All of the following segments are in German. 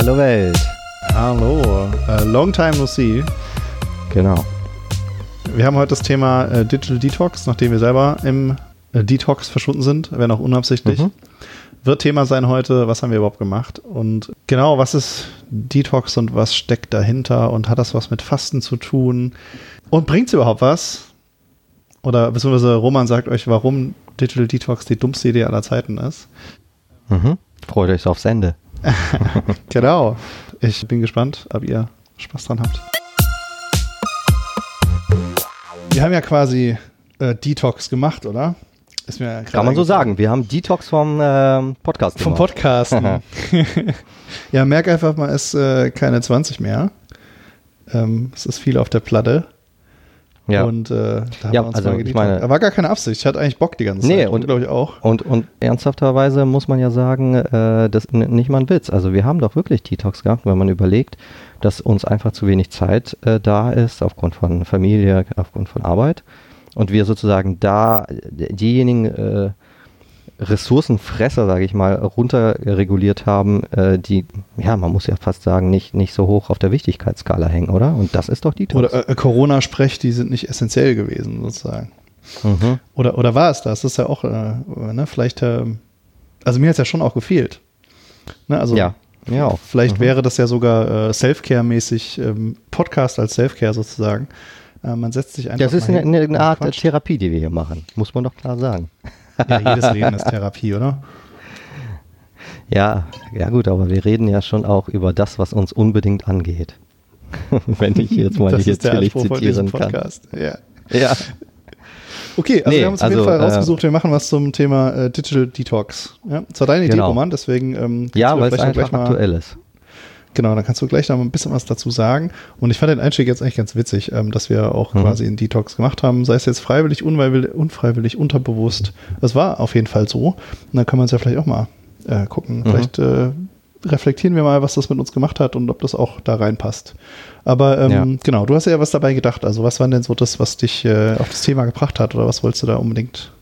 Hallo Welt. Hallo. Uh, long time no see. Genau. Wir haben heute das Thema äh, Digital Detox, nachdem wir selber im äh, Detox verschwunden sind, wenn auch unabsichtlich. Mhm. Wird Thema sein heute, was haben wir überhaupt gemacht? Und genau, was ist Detox und was steckt dahinter? Und hat das was mit Fasten zu tun? Und bringt es überhaupt was? Oder beziehungsweise Roman sagt euch, warum Digital Detox die dummste Idee aller Zeiten ist. Mhm. Freut euch aufs Ende. genau. Ich bin gespannt, ob ihr Spaß dran habt. Wir haben ja quasi äh, Detox gemacht, oder? Ist mir Kann man so sagen. Wir haben Detox vom äh, Podcast Vom Podcasten. ja, merk einfach, man ist äh, keine 20 mehr. Ähm, es ist viel auf der Platte. Ja. Und äh, da ja, also ich meine, war gar keine Absicht. Ich hatte eigentlich Bock die ganze nee, Zeit. Und glaube ich auch. Und, und ernsthafterweise muss man ja sagen, äh, das ist nicht mal ein Witz. Also wir haben doch wirklich Detox gehabt, wenn man überlegt, dass uns einfach zu wenig Zeit äh, da ist aufgrund von Familie, aufgrund von Arbeit und wir sozusagen da diejenigen äh, Ressourcenfresser, sage ich mal, runterreguliert haben, äh, die, ja, man muss ja fast sagen, nicht, nicht so hoch auf der Wichtigkeitsskala hängen, oder? Und das ist doch die Oder äh, Corona-Sprech, die sind nicht essentiell gewesen, sozusagen. Mhm. Oder, oder war es das? Das ist ja auch, äh, ne, vielleicht, äh, also mir hat es ja schon auch gefehlt. Ne, also ja. Ja, auch. Vielleicht mhm. wäre das ja sogar äh, Self-Care-mäßig, ähm, Podcast als Self-Care sozusagen. Äh, man setzt sich einfach. Das ist eine, eine Art Quatsch. Therapie, die wir hier machen, muss man doch klar sagen. Ja, jedes Leben ist Therapie, oder? Ja, ja gut, aber wir reden ja schon auch über das, was uns unbedingt angeht. Wenn ich jetzt mal hier zitieren kann. Ja. ja. Okay, also nee, wir haben uns auf jeden Fall äh, rausgesucht, wir machen was zum Thema äh, Digital Detox. Ja, das war deine Idee, genau. Roman, deswegen ähm, Ja, weil es einfach aktuell ist. Genau, dann kannst du gleich noch ein bisschen was dazu sagen. Und ich fand den Einstieg jetzt eigentlich ganz witzig, ähm, dass wir auch mhm. quasi einen Detox gemacht haben, sei es jetzt freiwillig, unfreiwillig, unfreiwillig, unterbewusst. Es war auf jeden Fall so. Und dann kann man es ja vielleicht auch mal äh, gucken. Mhm. Vielleicht äh, reflektieren wir mal, was das mit uns gemacht hat und ob das auch da reinpasst. Aber ähm, ja. genau, du hast ja was dabei gedacht. Also was war denn so das, was dich äh, auf das Thema gebracht hat oder was wolltest du da unbedingt?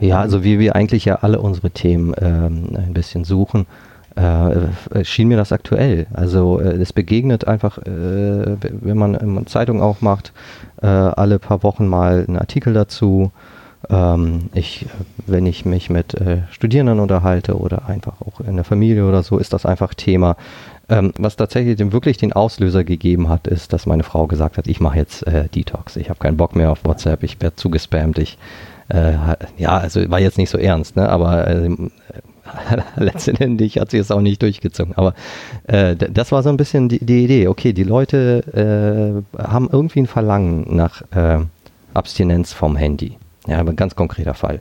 Ja, also wie wir eigentlich ja alle unsere Themen ähm, ein bisschen suchen, äh, schien mir das aktuell. Also äh, es begegnet einfach, äh, wenn man eine Zeitung aufmacht, äh, alle paar Wochen mal einen Artikel dazu. Ähm, ich, wenn ich mich mit äh, Studierenden unterhalte oder einfach auch in der Familie oder so, ist das einfach Thema. Ähm, was tatsächlich dem, wirklich den Auslöser gegeben hat, ist, dass meine Frau gesagt hat, ich mache jetzt äh, Detox. Ich habe keinen Bock mehr auf WhatsApp, ich werde zugespammt. Ich, ja, also war jetzt nicht so ernst, ne? aber letztendlich hat sie es auch nicht durchgezogen. Aber äh, das war so ein bisschen die, die Idee. Okay, die Leute äh, haben irgendwie ein Verlangen nach äh, Abstinenz vom Handy. Ja, ein ganz konkreter Fall.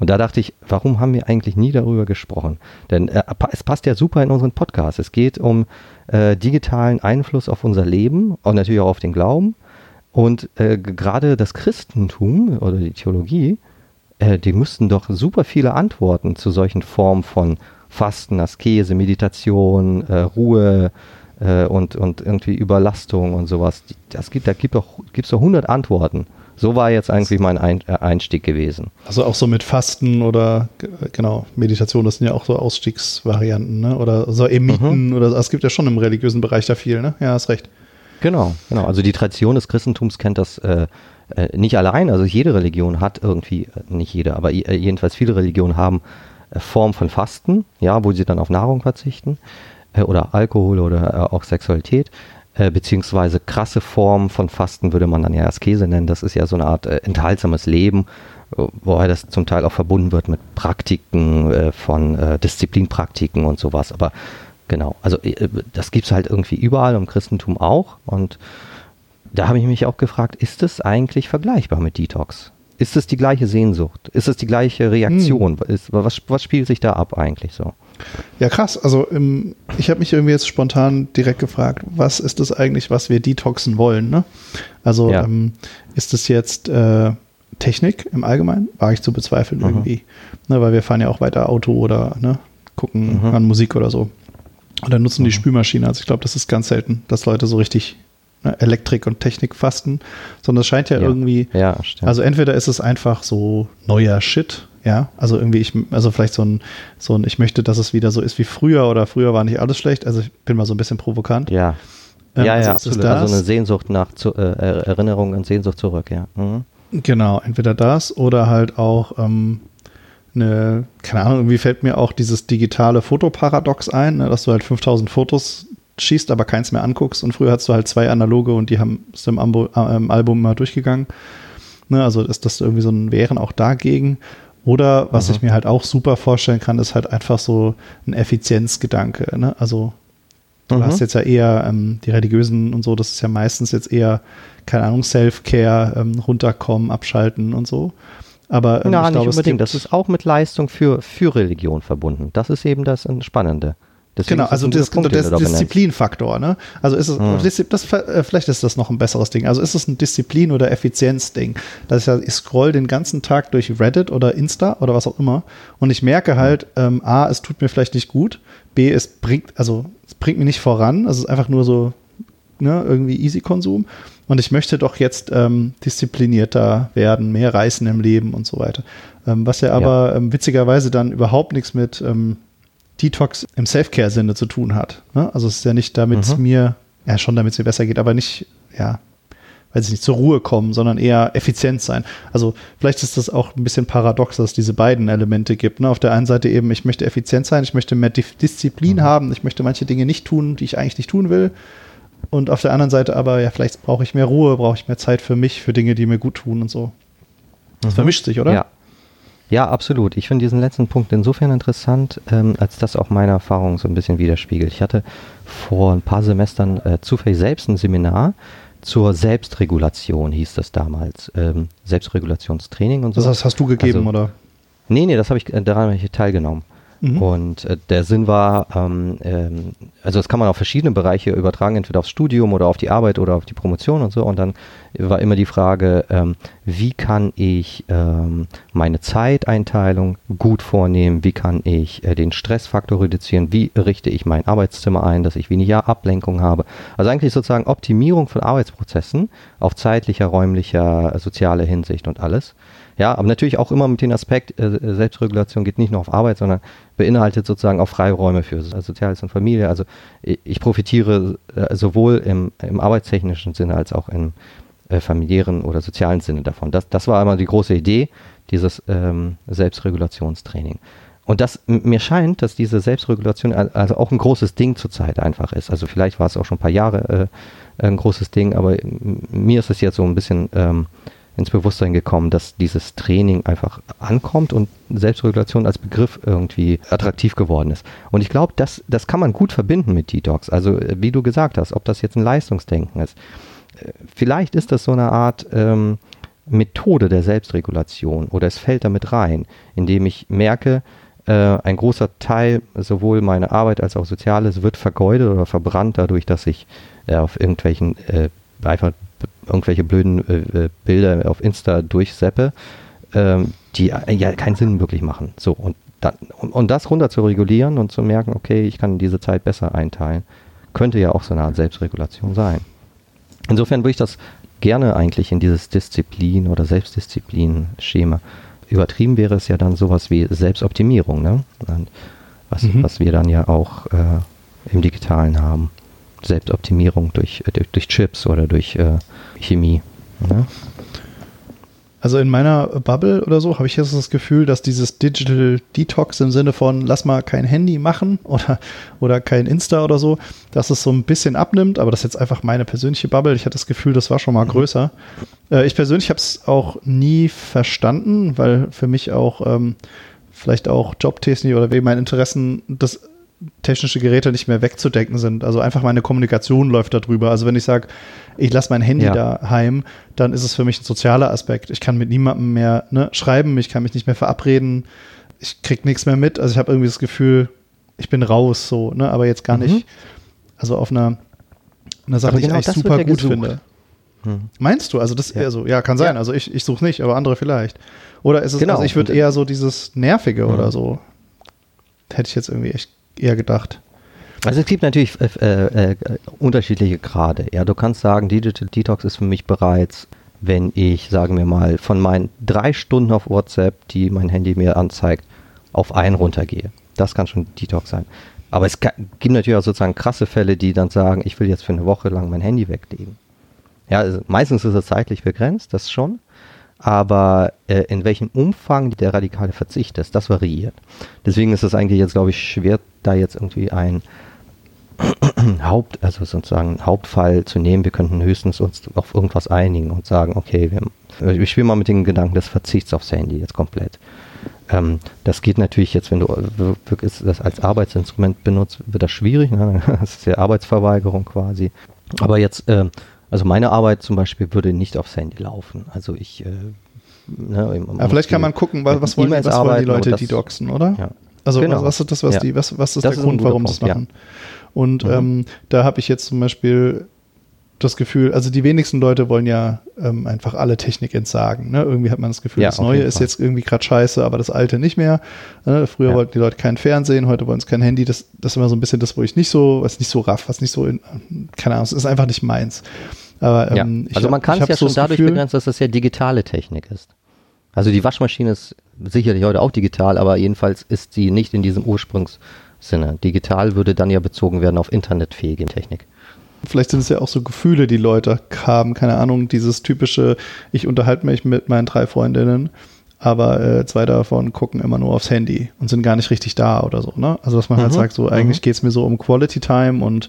Und da dachte ich, warum haben wir eigentlich nie darüber gesprochen? Denn äh, es passt ja super in unseren Podcast. Es geht um äh, digitalen Einfluss auf unser Leben und natürlich auch auf den Glauben. Und äh, gerade das Christentum oder die Theologie äh, die müssten doch super viele Antworten zu solchen Formen von Fasten, Askese, Meditation, äh, Ruhe äh, und, und irgendwie Überlastung und sowas. Das gibt, da gibt doch, gibt's doch 100 Antworten. So war jetzt eigentlich mein Ein äh, Einstieg gewesen. Also auch so mit Fasten oder genau, Meditation, das sind ja auch so Ausstiegsvarianten, ne? Oder so Emiten mhm. oder. Es gibt ja schon im religiösen Bereich da viel, ne? Ja, hast recht. Genau, genau. Also die Tradition des Christentums kennt das äh, äh, nicht allein, also jede Religion hat irgendwie, äh, nicht jede, aber äh, jedenfalls viele Religionen haben Form von Fasten, ja, wo sie dann auf Nahrung verzichten oder Alkohol oder auch Sexualität, beziehungsweise krasse Formen von Fasten würde man dann ja Askese nennen. Das ist ja so eine Art enthaltsames Leben, wobei das zum Teil auch verbunden wird mit Praktiken von Disziplinpraktiken und sowas. Aber genau, also das gibt es halt irgendwie überall im Christentum auch und da habe ich mich auch gefragt, ist es eigentlich vergleichbar mit Detox? Ist es die gleiche Sehnsucht? Ist es die gleiche Reaktion? Hm. Ist, was, was spielt sich da ab eigentlich so? Ja, krass. Also ähm, ich habe mich irgendwie jetzt spontan direkt gefragt, was ist das eigentlich, was wir detoxen wollen? Ne? Also ja. ähm, ist es jetzt äh, Technik im Allgemeinen? War ich zu bezweifeln mhm. irgendwie. Ne, weil wir fahren ja auch weiter Auto oder ne, gucken mhm. an Musik oder so. Und dann nutzen mhm. die Spülmaschine. Also ich glaube, das ist ganz selten, dass Leute so richtig Elektrik- und Technikfasten, sondern es scheint ja, Ja. irgendwie, Ja, also entweder ist es einfach so neuer Shit, ja, also irgendwie ich, also vielleicht so ein, so ein, ich möchte, dass es wieder so ist wie früher oder früher war nicht alles schlecht, also ich bin mal so ein bisschen provokant. ja. Ähm, ja, also ja, absolut. Also eine Sehnsucht nach zu, äh, Er- Erinnerung und Sehnsucht zurück, ja. Mhm. Genau, entweder das oder halt auch ähm, eine, keine Ahnung, irgendwie fällt mir auch dieses digitale Fotoparadox ein, ne, dass du halt 5000 Fotos schießt, aber keins mehr anguckst und früher hattest du halt zwei analoge und die haben es im, äh, Album mal durchgegangen. Ne, also ist das irgendwie so ein Wären auch dagegen. Oder was Mhm. ich mir halt auch super vorstellen kann, ist halt einfach so ein Effizienzgedanke. Ne? Also Du Mhm. hast jetzt ja eher ähm, die Religiösen und so, das ist ja meistens jetzt eher, keine Ahnung, Self-Care, ähm, runterkommen, abschalten und so. Aber ähm, Na, ich nicht glaube, unbedingt. Das ist auch mit Leistung für, für Religion verbunden. Das ist eben das Spannende. Deswegen Genau, also das, das. Disziplinfaktor, ne? Also ist es. Diszi- das, äh, vielleicht ist das noch ein besseres Ding. Also ist es ein Disziplin- oder Effizienzding. Das ist ja, ich scroll den ganzen Tag durch Reddit oder Insta oder was auch immer und ich merke halt, ähm, A, es tut mir vielleicht nicht gut, B, es bringt, also es bringt mich nicht voran, also es ist einfach nur so, ne, irgendwie Easy-Konsum. Und ich möchte doch jetzt ähm, disziplinierter werden, mehr reißen im Leben und so weiter. Ähm, was ja aber Ähm, witzigerweise dann überhaupt nichts mit ähm, Detox im Self-Care-Sinne zu tun hat. Ne? Also es ist ja nicht, damit es Mhm. mir, ja schon, damit es mir besser geht, aber nicht, ja, weiß ich nicht, zur Ruhe kommen, sondern eher effizient sein. Also vielleicht ist das auch ein bisschen paradox, dass es diese beiden Elemente gibt. Ne? Auf der einen Seite eben, ich möchte effizient sein, ich möchte mehr Disziplin haben, ich möchte manche Dinge nicht tun, die ich eigentlich nicht tun will. Und auf der anderen Seite aber, ja, vielleicht brauche ich mehr Ruhe, brauche ich mehr Zeit für mich, für Dinge, die mir gut tun und so. Das Mhm. vermischt sich, oder? Ja. Ja, absolut. Ich finde diesen letzten Punkt insofern interessant, ähm, als das auch meine Erfahrung so ein bisschen widerspiegelt. Ich hatte vor ein paar Semestern äh, zufällig selbst ein Seminar zur Selbstregulation, hieß das damals. Ähm, Selbstregulationstraining und so. Das hast, du gegeben, Also- oder? Nee, nee, das habe ich, äh, daran habe ich teilgenommen. Mhm. Und äh, der Sinn war, ähm, ähm, also das kann man auf verschiedene Bereiche übertragen, entweder aufs Studium oder auf die Arbeit oder auf die Promotion und so. Und dann war immer die Frage, ähm, wie kann ich ähm, meine Zeiteinteilung gut vornehmen, wie kann ich äh, den Stressfaktor reduzieren, wie richte ich mein Arbeitszimmer ein, dass ich weniger Ablenkung habe. Also eigentlich sozusagen Optimierung von Arbeitsprozessen auf zeitlicher, räumlicher, sozialer Hinsicht und alles. Ja, aber natürlich auch immer mit dem Aspekt, äh, Selbstregulation geht nicht nur auf Arbeit, sondern beinhaltet sozusagen auch Freiräume für so- Soziales und Familie. Also ich, profitiere äh, sowohl im, im arbeitstechnischen Sinne als auch im äh, familiären oder sozialen Sinne davon. Das, das war immer die große Idee, dieses ähm, Selbstregulationstraining. Und das, mir scheint, dass diese Selbstregulation al- also auch ein großes Ding zurzeit einfach ist. Also vielleicht war es auch schon ein paar Jahre äh, ein großes Ding, aber mir ist es jetzt so ein bisschen ähm, ins Bewusstsein gekommen, dass dieses Training einfach ankommt und Selbstregulation als Begriff irgendwie attraktiv geworden ist. Und ich glaube, das, das kann man gut verbinden mit Detox. Also äh, wie du gesagt hast, ob das jetzt ein Leistungsdenken ist. Äh, Vielleicht ist das so eine Art ähm, Methode der Selbstregulation oder es fällt damit rein, indem ich merke, äh, ein großer Teil sowohl meiner Arbeit als auch Soziales wird vergeudet oder verbrannt dadurch, dass ich äh, auf irgendwelchen äh, einfach irgendwelche blöden äh, äh, Bilder auf Insta durchseppe, ähm, die äh, ja keinen Sinn wirklich machen. So und dann, und, und das runter zu regulieren und zu merken, okay, ich kann diese Zeit besser einteilen, könnte ja auch so eine Art Selbstregulation sein. Insofern würde ich das gerne eigentlich in dieses Disziplin- oder Selbstdisziplin-Schema. Übertrieben wäre es ja dann sowas wie Selbstoptimierung, ne? Was, Mhm. was wir dann ja auch äh, im Digitalen haben. Selbstoptimierung durch, äh, durch, durch Chips oder durch äh, Chemie. Ne? Also in meiner Bubble oder so habe ich jetzt das Gefühl, dass dieses Digital Detox im Sinne von lass mal kein Handy machen oder, oder kein Insta oder so, dass es so ein bisschen abnimmt, aber das ist jetzt einfach meine persönliche Bubble. Ich hatte das Gefühl, das war schon mal größer. Äh, ich persönlich habe es auch nie verstanden, weil für mich auch ähm, vielleicht auch jobtechnisch oder wegen meinen Interessen das technische Geräte nicht mehr wegzudenken sind. Also einfach meine Kommunikation läuft darüber. Also wenn ich sage, ich lasse mein Handy Ja. daheim, dann ist es für mich ein sozialer Aspekt. Ich kann mit niemandem mehr ne, schreiben, ich kann mich nicht mehr verabreden, ich krieg nichts mehr mit. Also ich habe irgendwie das Gefühl, ich bin raus so, ne? aber jetzt gar Mhm. nicht. Also auf einer, einer Sache, Aber die genau ich eigentlich wird super ja gut gesucht. finde. Hm. Meinst du? Also das Ja. ja. also ja, kann sein. Ja. Also ich, ich suche nicht, aber andere vielleicht. Oder ist es, Genau. also ich würde Und- eher so dieses Nervige Mhm. oder so. Hätte ich jetzt irgendwie echt eher gedacht. Also es gibt natürlich äh, äh, unterschiedliche Grade. Ja, du kannst sagen, Digital Detox ist für mich bereits, wenn ich, sagen wir mal, von meinen drei Stunden auf WhatsApp, die mein Handy mir anzeigt, auf einen runtergehe. Das kann schon Detox sein. Aber es gibt natürlich auch sozusagen krasse Fälle, die dann sagen, ich will jetzt für eine Woche lang mein Handy weglegen. Ja, also meistens ist es zeitlich begrenzt, das schon. Aber äh, in welchem Umfang der radikale Verzicht ist, das variiert. Deswegen ist es eigentlich jetzt, glaube ich, schwer, da jetzt irgendwie ein Haupt, also sozusagen Hauptfall zu nehmen. Wir könnten höchstens uns auf irgendwas einigen und sagen, okay, wir, ich spiele mal mit dem Gedanken des Verzichts aufs Handy jetzt komplett. Ähm, das geht natürlich jetzt, wenn du wirklich das als Arbeitsinstrument benutzt, wird das schwierig. Ne? Das ist ja Arbeitsverweigerung quasi. Aber jetzt, äh, also meine Arbeit zum Beispiel würde nicht aufs Handy laufen. Also ich. Äh, ne, ja, vielleicht kann man gucken, was, was wollen, was wollen die Leute dedoxen, oder? Ja. Also genau. was, was, ist das, was ja. die, was, was ist das der ist Grund, warum sie es machen? Und mhm. ähm, da habe ich jetzt zum Beispiel das Gefühl, also die wenigsten Leute wollen ja ähm, einfach alle Technik entsagen. Ne? Irgendwie hat man das Gefühl, ja, das Neue ist jetzt irgendwie gerade scheiße, aber das Alte nicht mehr. Ne? Früher ja. wollten die Leute kein Fernsehen, heute wollen sie kein Handy. Das, das ist immer so ein bisschen das, wo ich nicht so, was nicht so raff, was nicht so, in, keine Ahnung, es ist einfach nicht meins. Aber, ähm, ja. Also man kann es ja schon so dadurch Gefühl, begrenzen, dass das ja digitale Technik ist. Also die Waschmaschine ist sicherlich heute auch digital, aber jedenfalls ist sie nicht in diesem Ursprungssinne. Digital würde dann ja bezogen werden auf internetfähige Technik. Vielleicht sind es ja auch so Gefühle, die Leute haben. Keine Ahnung, dieses typische, ich unterhalte mich mit meinen drei Freundinnen, aber äh, zwei davon gucken immer nur aufs Handy und sind gar nicht richtig da oder so. Ne? Also dass man halt mhm. halt sagt, so eigentlich mhm. geht es mir so um Quality Time und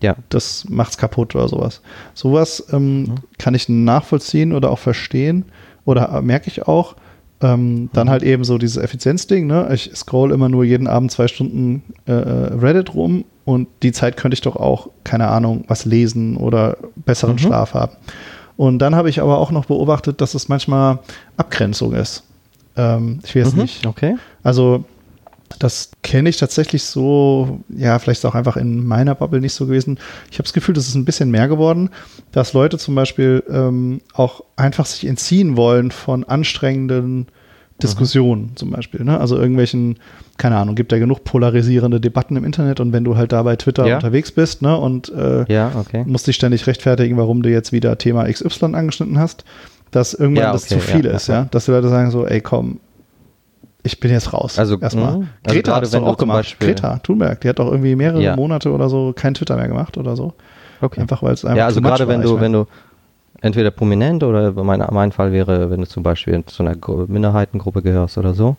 ja. das macht's kaputt oder sowas. Sowas ähm, mhm. kann ich nachvollziehen oder auch verstehen oder äh, merke ich auch. Ähm, dann halt eben so dieses Effizienzding, ne? Ich scroll immer nur jeden Abend zwei Stunden äh, äh, Reddit rum und die Zeit könnte ich doch auch, keine Ahnung, was lesen oder besseren mhm. Schlaf haben. Und dann habe ich aber auch noch beobachtet, dass es manchmal Abgrenzung ist. Ähm, ich weiß mhm. nicht. Okay. Also das kenne ich tatsächlich so, ja, vielleicht ist auch einfach in meiner Bubble nicht so gewesen. Ich habe das Gefühl, das ist ein bisschen mehr geworden, dass Leute zum Beispiel ähm, auch einfach sich entziehen wollen von anstrengenden Diskussionen mhm. zum Beispiel. Ne? Also irgendwelchen, keine Ahnung, gibt ja genug polarisierende Debatten im Internet und wenn du halt da bei Twitter ja. unterwegs bist ne, und äh, ja, okay. musst dich ständig rechtfertigen, warum du jetzt wieder Thema XY angeschnitten hast, dass irgendwann ja, okay, das zu viel ist, ja. Dass die Leute sagen so, ey komm, ich bin jetzt raus. Also erstmal. Mh, also Greta hat es auch gemacht. Greta Thunberg, die hat doch irgendwie mehrere ja. Monate oder so kein Twitter mehr gemacht oder so. Okay. Einfach weil es einfach Ja, also gerade wenn du, wenn du entweder prominent oder mein, mein Fall wäre, wenn du zum Beispiel zu einer Minderheitengruppe gehörst oder so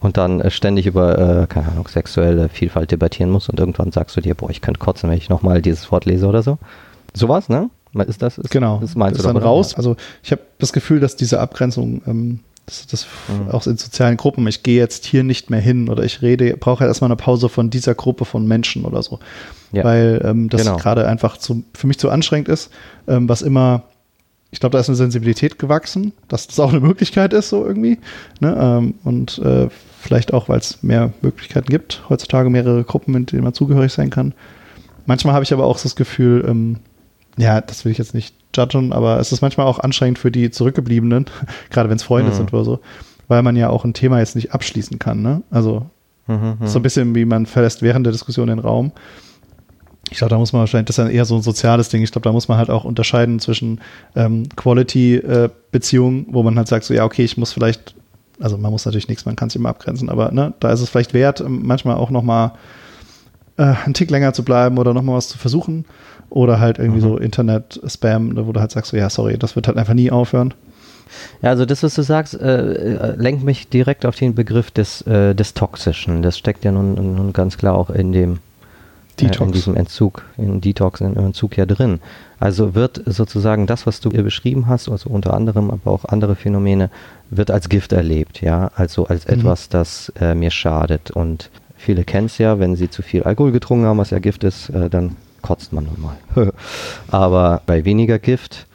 und dann äh, ständig über, äh, keine Ahnung, sexuelle Vielfalt debattieren musst und irgendwann sagst du dir, boah, ich könnte kotzen, wenn ich nochmal dieses Wort lese oder so. Sowas, ne? Ist das? Ist, genau. Das meinst das du ist dann raus. Also ich habe das Gefühl, dass diese Abgrenzung ähm, das, das mhm. auch in sozialen Gruppen. Ich gehe jetzt hier nicht mehr hin oder ich rede, brauche halt erstmal eine Pause von dieser Gruppe von Menschen oder so. Ja. Weil ähm, das genau. gerade einfach zu, für mich zu anstrengend ist, ähm, was immer, ich glaube, da ist eine Sensibilität gewachsen, dass das auch eine Möglichkeit ist, so irgendwie. Ne? Ähm, und äh, vielleicht auch, weil es mehr Möglichkeiten gibt, heutzutage mehrere Gruppen, in denen man zugehörig sein kann. Manchmal habe ich aber auch das Gefühl, ähm, ja, das will ich jetzt nicht judgen, aber es ist manchmal auch anstrengend für die Zurückgebliebenen, gerade wenn es Freunde mhm. sind oder so, weil man ja auch ein Thema jetzt nicht abschließen kann. Ne? Also mhm, mhm. so ein bisschen wie man verlässt während der Diskussion den Raum. Ich glaube, da muss man wahrscheinlich, das ist dann eher so ein soziales Ding. Ich glaube, da muss man halt auch unterscheiden zwischen ähm, Quality-Beziehungen, äh, wo man halt sagt, so ja, okay, ich muss vielleicht, also man muss natürlich nichts, man kann es immer abgrenzen, aber ne, da ist es vielleicht wert, ähm, manchmal auch nochmal äh, einen Tick länger zu bleiben oder nochmal was zu versuchen. Oder halt irgendwie mhm. so Internet-Spam, wo du halt sagst, so, ja, sorry, das wird halt einfach nie aufhören. Ja, also das, was du sagst, äh, äh, lenkt mich direkt auf den Begriff des, äh, des Toxischen. Das steckt ja nun, nun ganz klar auch in dem Detox. Äh, in diesem Entzug, in Detox, in Entzug ja drin. Also wird sozusagen das, was du beschrieben hast, also unter anderem, aber auch andere Phänomene, wird als Gift erlebt, ja, also als mhm. etwas, das äh, mir schadet. Und viele kennen es ja, wenn sie zu viel Alkohol getrunken haben, was ja Gift ist, äh, dann kotzt man nun mal. Aber bei weniger Gift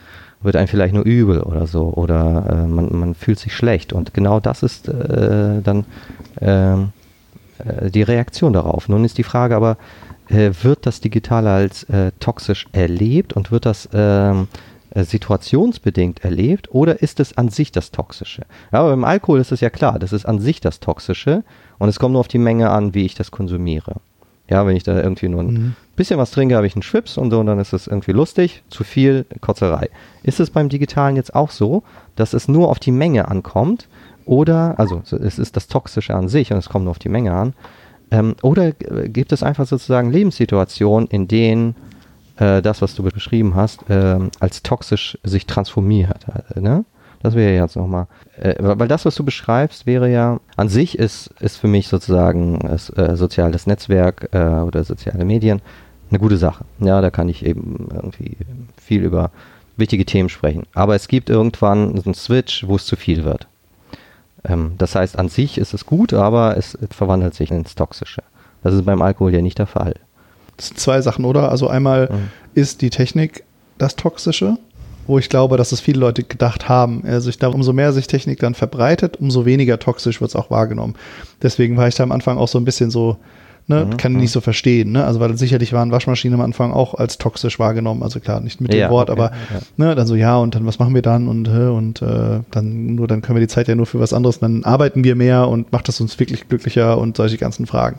wird einem vielleicht nur übel oder so oder äh, man, man fühlt sich schlecht und genau das ist äh, dann ähm, äh, die Reaktion darauf. Nun ist die Frage aber, äh, wird das Digitale als äh, toxisch erlebt und wird das ähm, äh, situationsbedingt erlebt oder ist es an sich das Toxische? Ja, aber beim Alkohol ist es ja klar, das ist an sich das Toxische und es kommt nur auf die Menge an, wie ich das konsumiere. Ja, wenn ich da irgendwie nur ein mhm. bisschen was trinke, habe ich einen Schwips und so und dann ist es irgendwie lustig, zu viel Kotzerei. Ist es beim Digitalen jetzt auch so, dass es nur auf die Menge ankommt oder, also es ist das Toxische an sich und es kommt nur auf die Menge an, ähm, oder gibt es einfach sozusagen Lebenssituationen, in denen äh, das, was du beschrieben hast, äh, als toxisch sich transformiert. Äh, ne? Das wäre jetzt nochmal. Äh, weil das, was du beschreibst, wäre ja, an sich ist, ist für mich sozusagen das, äh, soziales Netzwerk äh, oder soziale Medien eine gute Sache. Ja, da kann ich eben irgendwie viel über wichtige Themen sprechen. Aber es gibt irgendwann einen Switch, wo es zu viel wird. Ähm, das heißt, an sich ist es gut, aber es verwandelt sich ins Toxische. Das ist beim Alkohol ja nicht der Fall. Das sind zwei Sachen, oder? Also einmal mhm. ist die Technik das Toxische, wo ich glaube, dass es viele Leute gedacht haben. Also ich glaube, umso mehr sich Technik dann verbreitet, umso weniger toxisch wird es auch wahrgenommen. Deswegen war ich da am Anfang auch so ein bisschen so, ne, mhm. kann ich nicht so verstehen, ne? Also weil sicherlich waren Waschmaschinen am Anfang auch als toxisch wahrgenommen, also klar, nicht mit dem ja, Wort, okay, aber ja. ne, dann so, ja, und dann was machen wir dann und und äh, dann nur dann können wir die Zeit ja nur für was anderes, dann arbeiten wir mehr und macht das uns wirklich glücklicher und solche ganzen Fragen.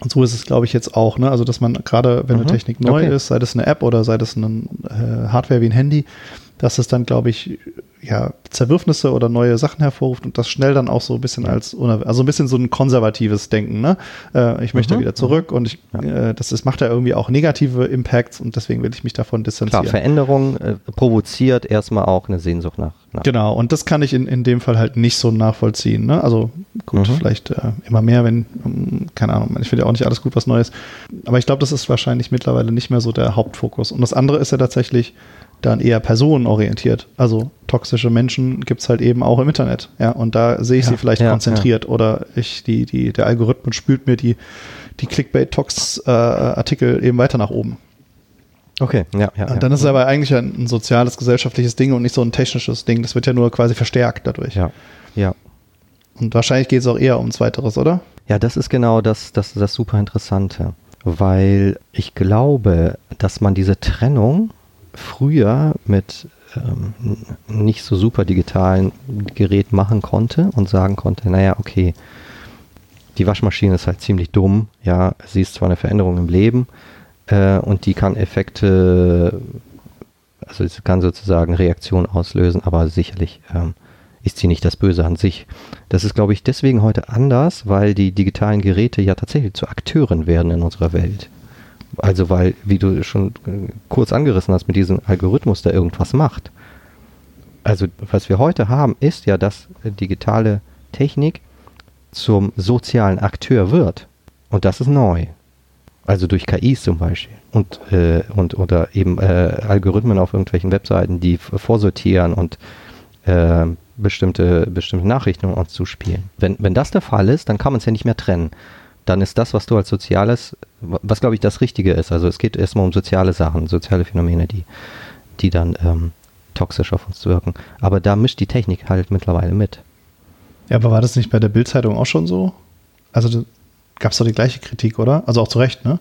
Und so ist es, glaube ich, jetzt auch, ne? Also, dass man gerade, wenn mhm. eine Technik neu okay. ist, sei das eine App oder sei das eine äh, Hardware wie ein Handy, dass es dann, glaube ich, ja, Zerwürfnisse oder neue Sachen hervorruft und das schnell dann auch so ein bisschen als, also ein bisschen so ein konservatives Denken, ne? Äh, ich möchte mhm. wieder zurück und ich, ja. äh, das ist, macht ja irgendwie auch negative Impacts und deswegen will ich mich davon distanzieren. Klar, Veränderung äh, provoziert erstmal auch eine Sehnsucht nach, nach. Genau, und das kann ich in, in dem Fall halt nicht so nachvollziehen, ne? Also gut, mhm. vielleicht äh, immer mehr, wenn, ähm, keine Ahnung, ich finde ja auch nicht alles gut, was Neues. Aber ich glaube, das ist wahrscheinlich mittlerweile nicht mehr so der Hauptfokus. Und das andere ist ja tatsächlich, dann eher personenorientiert. Also toxische Menschen gibt es halt eben auch im Internet. Ja, und da sehe ich ja, sie vielleicht ja, konzentriert ja. oder ich, die, die, der Algorithmus spült mir die, die Clickbait-Tox-Artikel äh, eben weiter nach oben. Okay, ja, ja. Und dann ist es aber eigentlich ein, ein, soziales, gesellschaftliches Ding und nicht so ein technisches Ding. Das wird ja nur quasi verstärkt dadurch. Ja, ja. Und wahrscheinlich geht es auch eher um Zweiteres, oder? Ja, das ist genau das, das, das super Interessante. Weil ich glaube, dass man diese Trennung früher mit ähm, nicht so super digitalen Gerät machen konnte und sagen konnte, naja, okay, die Waschmaschine ist halt ziemlich dumm, ja, sie ist zwar eine Veränderung im Leben äh, und die kann Effekte, also sie kann sozusagen Reaktionen auslösen, aber sicherlich ähm, ist sie nicht das Böse an sich. Das ist, glaube ich, deswegen heute anders, weil die digitalen Geräte ja tatsächlich zu Akteuren werden in unserer Welt. Also weil, wie du schon äh, kurz angerissen hast, mit diesem Algorithmus, der irgendwas macht. Also was wir heute haben, ist ja, dass digitale Technik zum sozialen Akteur wird. Und das ist neu. Also durch KIs zum Beispiel. Und, äh, und oder eben äh, Algorithmen auf irgendwelchen Webseiten, die vorsortieren und äh, bestimmte, bestimmte Nachrichten uns zuspielen. Wenn, wenn das der Fall ist, dann kann man es ja nicht mehr trennen dann ist das, was du als Soziales, was glaube ich das Richtige ist. Also es geht erstmal um soziale Sachen, soziale Phänomene, die, die dann ähm, toxisch auf uns wirken. Aber da mischt die Technik halt mittlerweile mit. Ja, aber war das nicht bei der Bildzeitung auch schon so? Also gab es doch die gleiche Kritik, oder? Also auch zu Recht, ne?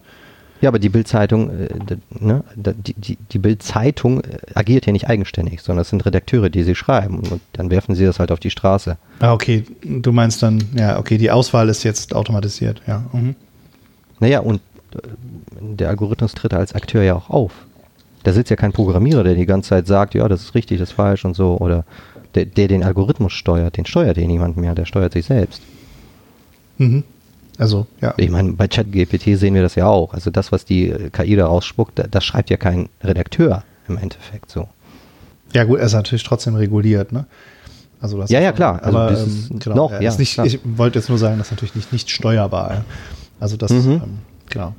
Ja, aber die Bildzeitung, äh, ne, die, die, die Bildzeitung äh, agiert ja nicht eigenständig, sondern es sind Redakteure, die sie schreiben und dann werfen sie das halt auf die Straße. Ah, okay. Du meinst dann, ja, okay, die Auswahl ist jetzt automatisiert, ja. Mhm. Naja, und äh, der Algorithmus tritt als Akteur ja auch auf. Da sitzt ja kein Programmierer, der die ganze Zeit sagt, ja, das ist richtig, das ist falsch und so, oder der, der den Algorithmus steuert, den steuert ja niemand mehr, der steuert sich selbst. Mhm. Also, ja. Ich meine, bei ChatGPT sehen wir das ja auch. Also das, was die KI da rausspuckt, das schreibt ja kein Redakteur im Endeffekt so. Ja gut, er ist natürlich trotzdem reguliert, ne? Also das ja, ja, klar. Also aber ähm, genau, noch, ja, nicht, ich wollte jetzt nur sagen, das ist natürlich nicht, nicht steuerbar. Also das, mhm. ähm, genau.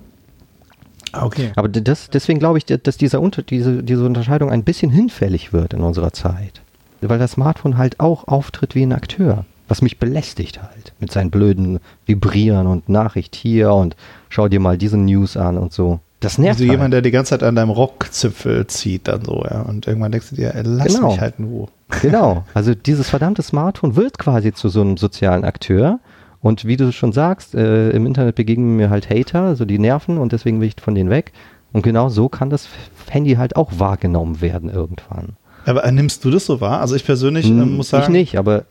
Ah, okay. Aber das, deswegen glaube ich, dass dieser Unter, diese, diese Unterscheidung ein bisschen hinfällig wird in unserer Zeit. Weil das Smartphone halt auch auftritt wie ein Akteur was mich belästigt halt. Mit seinen blöden Vibrieren und Nachricht hier und schau dir mal diese News an und so. Das nervt. Also halt. jemand, der die ganze Zeit an deinem Rockzipfel zieht, dann so, ja. Und irgendwann denkst du dir, ey, lass genau. mich halt nur. Genau. Also dieses verdammte Smartphone wird quasi zu so einem sozialen Akteur. Und wie du schon sagst, äh, im Internet begegnen mir halt Hater, so die nerven und deswegen will ich von denen weg. Und genau so kann das Handy halt auch wahrgenommen werden irgendwann. Aber äh, nimmst du das so wahr? Also ich persönlich äh, muss sagen. Ich nicht, aber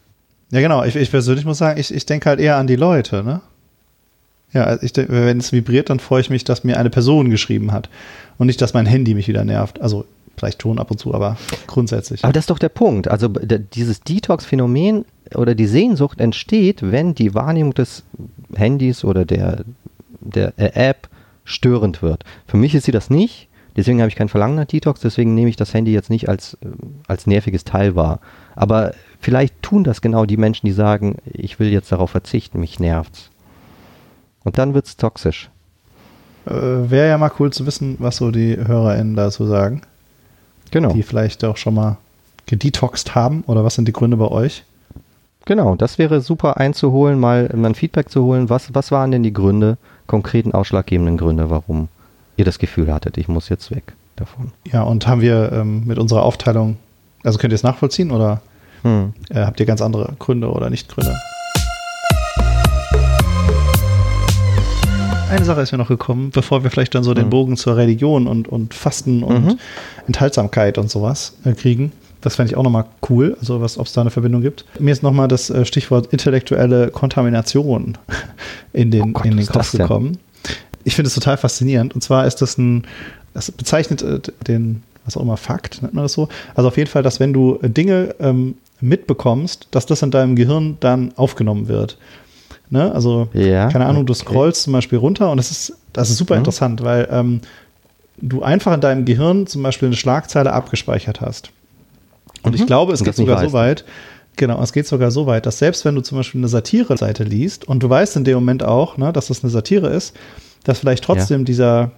ja, genau. Ich, ich persönlich muss sagen, ich, ich denke halt eher an die Leute, ne? Ja, also ich, wenn es vibriert, dann freue ich mich, dass mir eine Person geschrieben hat und nicht, dass mein Handy mich wieder nervt. Also vielleicht schon ab und zu, aber grundsätzlich. Aber das ist doch der Punkt. Also dieses Detox-Phänomen oder die Sehnsucht entsteht, wenn die Wahrnehmung des Handys oder der, der App störend wird. Für mich ist sie das nicht. Deswegen habe ich kein Verlangen nach Detox, deswegen nehme ich das Handy jetzt nicht als, als nerviges Teil wahr. Aber vielleicht tun das genau die Menschen, die sagen, ich will jetzt darauf verzichten, mich nervt's. Und dann wird es toxisch. Äh, Wäre ja mal cool zu wissen, was so die HörerInnen dazu sagen. Genau. Die vielleicht auch schon mal gedetoxt haben oder was sind die Gründe bei euch? Genau, das wäre super einzuholen, mal, mal ein Feedback zu holen. Was, was waren denn die Gründe, konkreten ausschlaggebenden Gründe, warum ihr das Gefühl hattet, ich muss jetzt weg davon? Ja, und haben wir ähm, mit unserer Aufteilung, also könnt ihr es nachvollziehen oder hm. äh, habt ihr ganz andere Gründe oder nicht Gründe? eine Sache ist mir noch gekommen, bevor wir vielleicht dann so den mhm. Bogen zur Religion und, und Fasten und mhm. Enthaltsamkeit und sowas äh, kriegen. Das fände ich auch nochmal cool, also ob es da eine Verbindung gibt. Mir ist nochmal das äh, Stichwort intellektuelle Kontamination in den, oh Gott, in den Kopf gekommen. Ich finde es total faszinierend. Und zwar ist das ein, das bezeichnet äh, den, was auch immer, Fakt, nennt man das so. Also auf jeden Fall, dass wenn du Dinge ähm, mitbekommst, dass das in deinem Gehirn dann aufgenommen wird. Ne? Also, ja, keine Ahnung, du scrollst zum Beispiel runter und das ist, das ist super mhm. interessant, weil ähm, du einfach in deinem Gehirn zum Beispiel eine Schlagzeile abgespeichert hast. Und mhm. ich glaube, es geht sogar so weit, genau, es geht sogar so weit, dass selbst wenn du zum Beispiel eine Satire-Seite liest und du weißt in dem Moment auch, ne, dass das eine Satire ist, dass vielleicht trotzdem ja. dieser,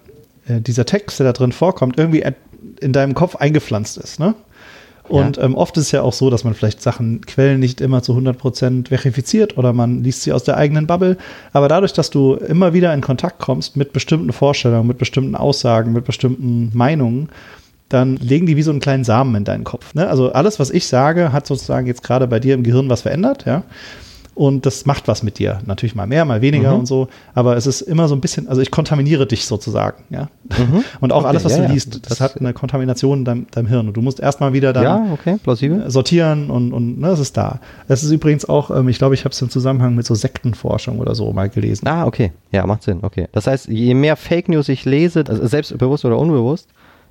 äh, dieser Text, der da drin vorkommt, irgendwie in deinem Kopf eingepflanzt ist. Ne? Und ja. ähm, oft ist es ja auch so, dass man vielleicht Sachen, Quellen nicht immer zu 100% verifiziert oder man liest sie aus der eigenen Bubble. Aber dadurch, dass du immer wieder in Kontakt kommst mit bestimmten Vorstellungen, mit bestimmten Aussagen, mit bestimmten Meinungen, dann legen die wie so einen kleinen Samen in deinen Kopf. Ne? Also alles, was ich sage, hat sozusagen jetzt gerade bei dir im Gehirn was verändert, ja und das macht was mit dir. Natürlich mal mehr, mal weniger mhm. und so, aber es ist immer so ein bisschen, also ich kontaminiere dich sozusagen, ja. Mhm. Und auch okay, alles, was ja, du liest, das, das, hat eine Kontamination in deinem, deinem Hirn und du musst erstmal wieder dann ja, okay, sortieren und, und ne, es ist da. Es ist übrigens auch, ähm, ich glaube, ich habe es im Zusammenhang mit so Sektenforschung oder so mal gelesen. Ah, okay. Ja, macht Sinn, okay. Das heißt, je mehr Fake News ich lese, also selbst bewusst oder unbewusst,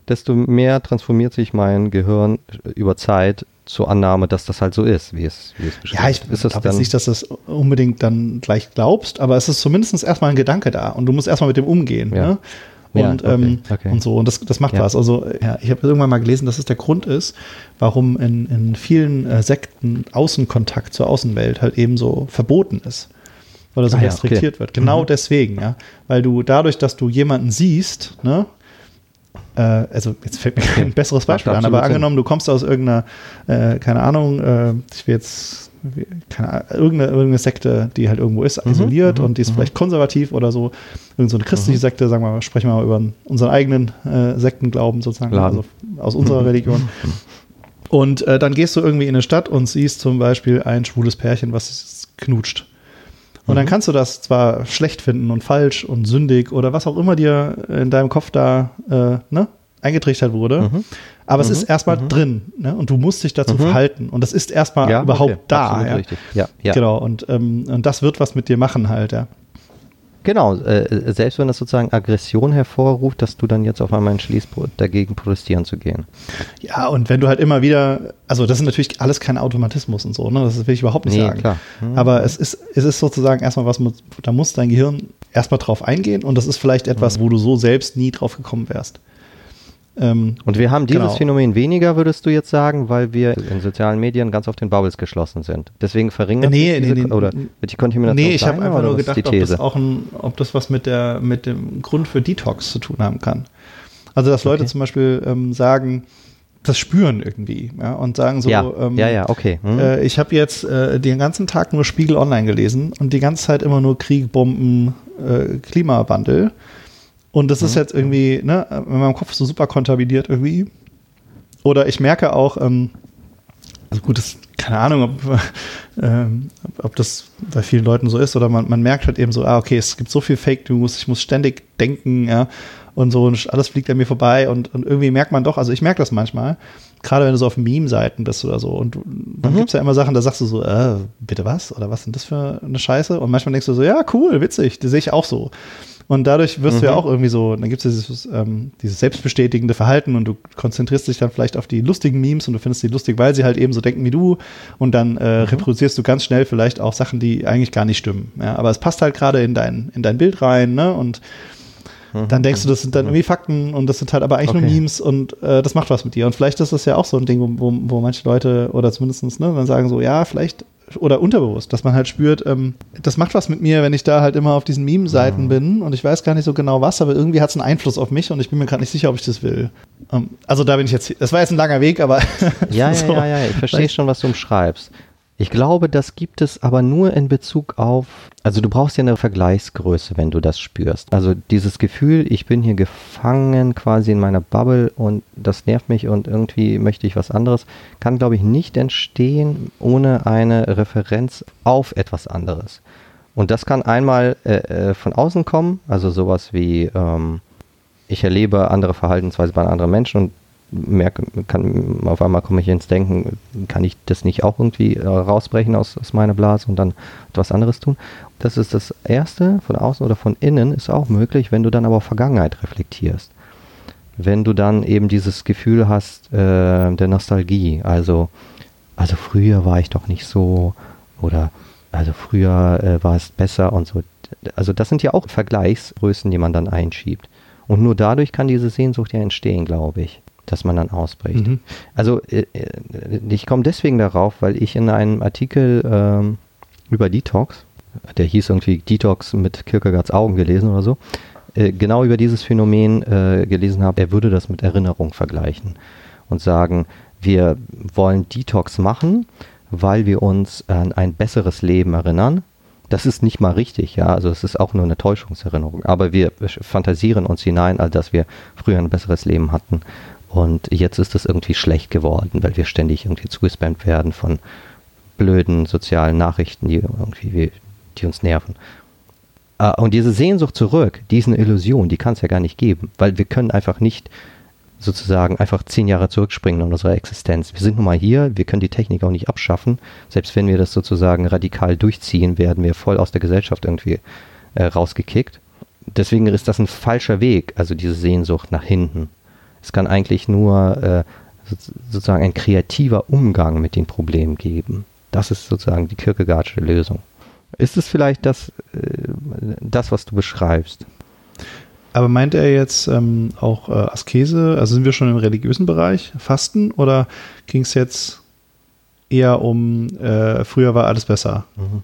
desto mehr transformiert sich mein Gehirn über Zeit zur Annahme, dass das halt so ist, wie es, wie es. Ja, ich glaube jetzt nicht, dass du das unbedingt dann gleich glaubst, aber es ist zumindest erstmal ein Gedanke da und du musst erstmal mit dem umgehen. Ja. Ne? Und, ja, okay, ähm, okay. und so, und das, das macht ja. was. Also, ja, ich habe irgendwann mal gelesen, dass es der Grund ist, warum in, in vielen äh, Sekten Außenkontakt zur Außenwelt halt eben so verboten ist. Weil er so ah, restriktiert okay. wird. Genau mhm. deswegen, ja. Weil du dadurch, dass du jemanden siehst, ne, äh, also jetzt fällt mir kein besseres Beispiel an, aber angenommen, du kommst aus irgendeiner, äh, keine Ahnung, äh, ich will jetzt keine, irgendeine, irgendeine Sekte, die halt irgendwo ist, mhm, isoliert mhm, und die ist mhm. vielleicht konservativ oder so. Irgend so eine christliche mhm. Sekte, sagen wir mal, sprechen wir mal über unseren eigenen äh, Sektenglauben sozusagen, Laden. also aus unserer mhm. Religion. Und äh, dann gehst du irgendwie in eine Stadt und siehst zum Beispiel ein schwules Pärchen, was knutscht. Und dann mhm. kannst du das zwar schlecht finden und falsch und sündig oder was auch immer dir in deinem Kopf da äh, ne, eingetrichtert wurde, mhm. aber mhm. es ist erstmal mhm. drin ne? und du musst dich dazu mhm. verhalten und das ist erstmal ja, überhaupt okay. da. Ja? Ja, ja. Genau, und, ähm, und das wird was mit dir machen halt, ja. Genau, äh, selbst wenn das sozusagen Aggression hervorruft, dass du dann jetzt auf einmal entschließt, dagegen protestieren zu gehen. Ja, und wenn du halt immer wieder, also das ist natürlich alles kein Automatismus und so, ne? das will ich überhaupt nicht nee, sagen. Klar. Mhm. Aber es ist, es ist sozusagen erstmal was, da muss dein Gehirn erstmal drauf eingehen und das ist vielleicht etwas, mhm. wo du so selbst nie drauf gekommen wärst. Ähm, und wir haben dieses genau. Phänomen weniger, würdest du jetzt sagen, weil wir in sozialen Medien ganz auf den Bubbles geschlossen sind. Deswegen verringert nee, diese, nee, nee, oder wird die Kontamination Nee, ich habe einfach nur gedacht, ob das auch ein, ob das was mit der mit dem Grund für Detox zu tun haben kann. Also dass Leute okay. zum Beispiel ähm, sagen, das spüren irgendwie ja, und sagen so, ja, ähm, ja, ja, okay. Hm. Äh, ich habe jetzt äh, den ganzen Tag nur Spiegel Online gelesen und die ganze Zeit immer nur Krieg, Bomben, äh, Klimawandel. Und das mhm. ist jetzt irgendwie, ne, in meinem Kopf so super kontaminiert irgendwie. Oder ich merke auch, ähm, also gut, das keine Ahnung, ob, äh, ob das bei vielen Leuten so ist oder man, man merkt halt eben so, ah, okay, es gibt so viel Fake News, ich muss ständig denken, ja, und so, und alles fliegt an mir vorbei und, und irgendwie merkt man doch, also ich merke das manchmal, gerade wenn du so auf Meme-Seiten bist oder so und dann mhm. gibt es ja immer Sachen, da sagst du so, äh, bitte was? Oder was sind das für eine Scheiße? Und manchmal denkst du so, ja, cool, witzig, das sehe ich auch so. Und dadurch wirst mhm. du ja mhm. auch irgendwie so, dann gibt es dieses, ähm, dieses selbstbestätigende Verhalten und du konzentrierst dich dann vielleicht auf die lustigen Memes und du findest die lustig, weil sie halt eben so denken wie du und dann äh, mhm. reproduzierst du ganz schnell vielleicht auch Sachen, die eigentlich gar nicht stimmen. Ja, aber es passt halt gerade in dein, in dein Bild rein, ne? Und mhm. dann denkst du, das sind dann irgendwie Fakten und das sind halt aber eigentlich okay. nur Memes und äh, das macht was mit dir. Und vielleicht ist das ja auch so ein Ding, wo, wo, wo manche Leute oder zumindest ne, dann sagen so, ja, vielleicht oder unterbewusst, dass man halt spürt, ähm, das macht was mit mir, wenn ich da halt immer auf diesen Meme-Seiten mhm. bin und ich weiß gar nicht so genau was, aber irgendwie hat es einen Einfluss auf mich und ich bin mir gerade nicht sicher, ob ich das will. Ähm, also da bin ich jetzt, das war jetzt ein langer Weg, aber. ja, so. ja, ja, ja, ich verstehe schon, was du umschreibst. Ich glaube, das gibt es aber nur in Bezug auf, also du brauchst ja eine Vergleichsgröße, wenn du das spürst. Also dieses Gefühl, ich bin hier gefangen quasi in meiner Bubble und das nervt mich und irgendwie möchte ich was anderes, kann, glaube ich, nicht entstehen ohne eine Referenz auf etwas anderes. Und das kann einmal äh, äh von außen kommen, also sowas wie, ähm, ich erlebe andere Verhaltensweise bei anderen Menschen und merke, kann, auf einmal komme ich ins Denken, kann ich das nicht auch irgendwie äh, rausbrechen aus, aus meiner Blase und dann etwas anderes tun? Das ist das Erste, von außen oder von innen ist auch möglich, wenn du dann aber auf Vergangenheit reflektierst. Wenn du dann eben dieses Gefühl hast äh, der Nostalgie, also, also früher war ich doch nicht so oder also früher äh, war es besser und so. Also das sind ja auch Vergleichsgrößen, die man dann einschiebt. Und nur dadurch kann diese Sehnsucht ja entstehen, glaube ich dass man dann ausbricht. Mhm. Also äh, äh, ich komme deswegen darauf, weil ich in einem Artikel ähm, über Detox, der hieß irgendwie Detox mit Kierkegaards Augen gelesen oder so, äh, genau über dieses Phänomen äh, gelesen habe. Er würde das mit Erinnerung vergleichen und sagen, wir wollen Detox machen, weil wir uns an ein besseres Leben erinnern. Das ist nicht mal richtig, ja, also es ist auch nur eine Täuschungserinnerung, aber wir fantasieren uns hinein, als dass wir früher ein besseres Leben hatten und jetzt ist es irgendwie schlecht geworden, weil wir ständig irgendwie zugespammt werden von blöden sozialen Nachrichten, die irgendwie, die uns nerven. Ah, und diese Sehnsucht zurück, diese Illusion, die kann es ja gar nicht geben, weil wir können einfach nicht sozusagen einfach zehn Jahre zurückspringen in unserer Existenz. Wir sind nun mal hier, wir können die Technik auch nicht abschaffen. Selbst wenn wir das sozusagen radikal durchziehen, werden wir voll aus der Gesellschaft irgendwie äh, rausgekickt. Deswegen ist das ein falscher Weg, also diese Sehnsucht nach hinten. Es kann eigentlich nur äh, sozusagen ein kreativer Umgang mit den Problemen geben. Das ist sozusagen die Kierkegaardsche Lösung. Ist es vielleicht das, äh, das was du beschreibst? Aber meint er jetzt ähm, auch äh, Askese? Also sind wir schon im religiösen Bereich, Fasten, oder ging es jetzt eher um, äh, früher war alles besser? Mhm.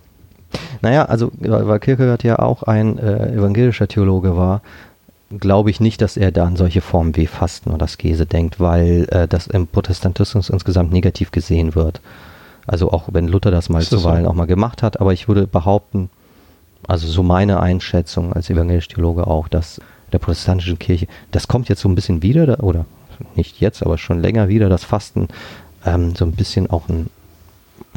Naja, also weil Kierkegaard ja auch ein äh, evangelischer Theologe war, glaube ich nicht, dass er da an solche Formen wie Fasten oder Askese denkt, weil äh, das im Protestantismus insgesamt negativ gesehen wird. Also auch wenn Luther das mal zuweilen so? auch mal gemacht hat, aber ich würde behaupten, also so meine Einschätzung als evangelischer Theologe auch, dass der protestantischen Kirche, das kommt jetzt so ein bisschen wieder, oder nicht jetzt, aber schon länger wieder, das Fasten ähm, so ein bisschen auch ein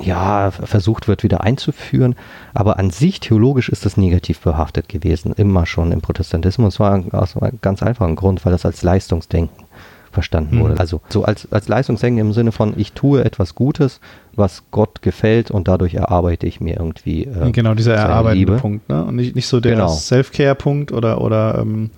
ja, versucht wird wieder einzuführen. Aber an sich theologisch ist das negativ behaftet gewesen, immer schon im Protestantismus. Es war aus einem ganz einfachen Grund, weil das als Leistungsdenken verstanden mhm. wurde. Also so als, als Leistungsdenken im Sinne von, ich tue etwas Gutes, was Gott gefällt und dadurch erarbeite ich mir irgendwie. Äh, genau, dieser erarbeitende Punkt, ne? Und nicht, nicht so der genau. Self-Care-Punkt oder, oder ähm,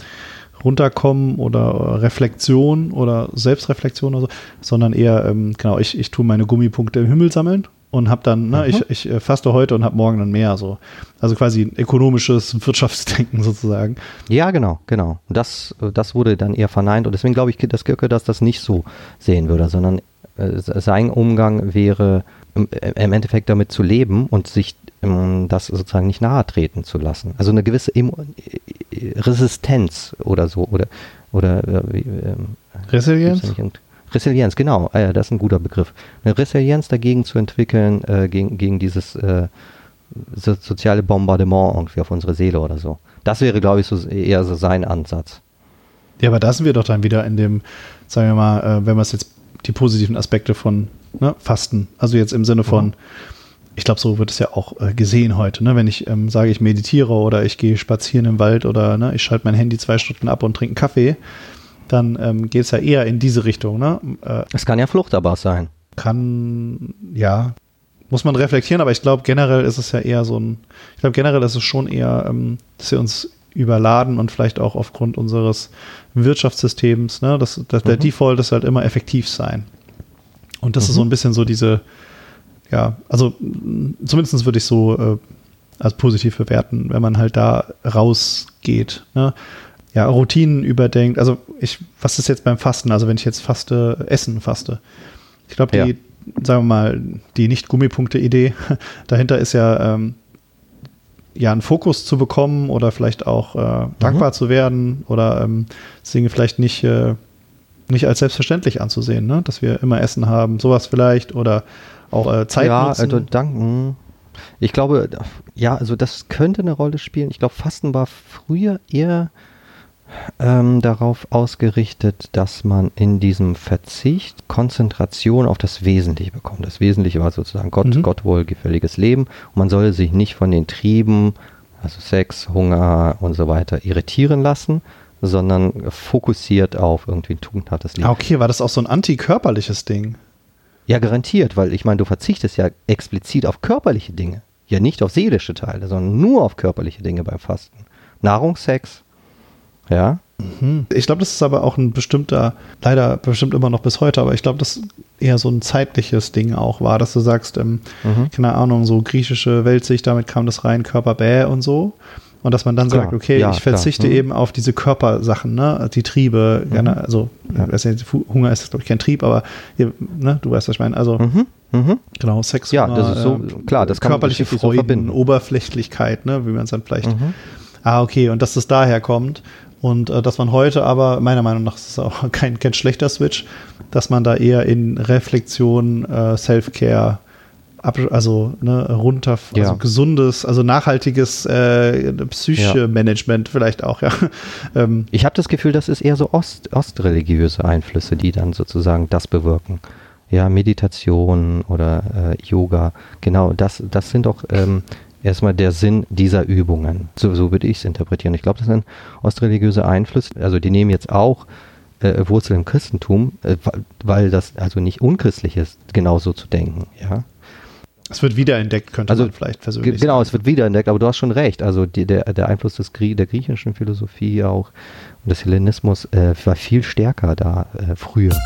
runterkommen oder Reflexion oder Selbstreflexion oder so, sondern eher, ähm, genau, ich, ich tue meine Gummipunkte im Himmel sammeln und habe dann, ne, mhm. ich, ich äh, faste heute und habe morgen dann mehr. So. Also quasi ein ökonomisches Wirtschaftsdenken sozusagen. Ja, genau, genau. Das, das wurde dann eher verneint und deswegen glaube ich, dass Kirke das das nicht so sehen würde, sondern äh, sein Umgang wäre im, im, Endeffekt damit zu leben und sich ähm, das sozusagen nicht nahe treten zu lassen. Also eine gewisse Emo Resistenz oder so oder oder äh, äh, Resilienz? Resilienz, genau, äh, das ist ein guter Begriff. Eine Resilienz dagegen zu entwickeln, äh, gegen, gegen dieses äh, so, soziale Bombardement irgendwie auf unsere Seele oder so. Das wäre, glaube ich, so eher so sein Ansatz. Ja, aber da sind wir doch dann wieder in dem, sagen wir mal, äh, wenn wir es jetzt die positiven Aspekte von ne, Fasten. Also jetzt im Sinne von, mhm. ich glaube, so wird es ja auch äh, gesehen heute. Ne? Wenn ich ähm, sage, ich meditiere oder ich gehe spazieren im Wald oder ne, ich schalte mein Handy zwei Stunden ab und trinke einen Kaffee, dann ähm, geht es ja eher in diese Richtung. Ne? Äh, es kann ja Fluchtabbas sein. Kann, ja, muss man reflektieren, aber ich glaube, generell ist es ja eher so ein, ich glaube, generell ist es schon eher, ähm, dass wir uns überladen und vielleicht auch aufgrund unseres Wirtschaftssystems, ne, dass, dass mhm. der Default ist halt immer effektiv sein. Und das mhm. ist so ein bisschen so diese, ja, also zumindest würde ich so äh, als positiv bewerten, wenn man halt da rausgeht. Ne? Ja, Routinen überdenkt. Also ich, was ist jetzt beim Fasten? Also wenn ich jetzt faste, Essen faste. Ich glaube, die, ja. sagen wir mal, die Nicht-Gummipunkte-Idee dahinter ist ja, ähm, ja, einen Fokus zu bekommen oder vielleicht auch äh, dankbar mhm. zu werden oder ähm, Dinge vielleicht nicht äh, nicht als selbstverständlich anzusehen, ne? dass wir immer Essen haben, sowas vielleicht oder auch äh, Zeit ja, nutzen. Also danken. Ich glaube, ja, also das könnte eine Rolle spielen. Ich glaube, Fasten war früher eher ähm, darauf ausgerichtet, dass man in diesem Verzicht Konzentration auf das Wesentliche bekommt. Das Wesentliche war sozusagen Gott, mhm. Gott wohlgefälliges Leben und man solle sich nicht von den Trieben, also Sex, Hunger und so weiter, irritieren lassen, sondern fokussiert auf irgendwie ein tugendhaftes Leben. Ah, okay, war das auch so ein antikörperliches Ding? Ja, garantiert, weil ich meine, du verzichtest ja explizit auf körperliche Dinge. Ja, nicht auf seelische Teile, sondern nur auf körperliche Dinge beim Fasten. Nahrung, Sex, ja. Mhm. Ich glaube, das ist aber auch ein bestimmter, leider bestimmt immer noch bis heute, aber ich glaube, das eher so ein zeitliches Ding auch war, dass du sagst, ähm, mhm. keine Ahnung, so griechische Weltsicht, damit kam das rein, Körper bäh und so. Und dass man dann klar. sagt, okay, ja, ich verzichte mhm. eben auf diese Körpersachen, ne? die Triebe, mhm. gerne, also ja. Hunger ist, glaube ich, kein Trieb, aber ne? du weißt, was ich meine. Also mhm. Mhm. genau, Sex, ja, Hunger, das ist so, äh, klar, das kann körperliche man Freuden, so Oberflächlichkeit, ne? wie man es dann vielleicht, mhm. Ah, okay, und dass das daher kommt. Und äh, dass man heute aber, meiner Meinung nach, ist es auch kein, kein schlechter Switch, dass man da eher in Reflexion, äh, Self-Care, also ne, runter, ja. also gesundes, also nachhaltiges äh, Psyche-Management ja. vielleicht auch, ja. Ähm, ich habe das Gefühl, das ist eher so Ost, ostreligiöse Einflüsse, die dann sozusagen das bewirken. Ja, Meditation oder äh, Yoga, genau, das, das sind doch ähm, erstmal der Sinn dieser Übungen. So, so würde ich es interpretieren. Ich glaube, das sind ostreligiöse Einflüsse, also die nehmen jetzt auch äh, Wurzel im Christentum, äh, weil das also nicht unchristlich ist, genauso zu denken, ja. Es wird wiederentdeckt, könnte also, man vielleicht persönlich Genau, sagen. es wird wiederentdeckt, aber du hast schon recht. Also die, der, der Einfluss des Grie der griechischen Philosophie auch und des Hellenismus äh, war viel stärker da äh, früher.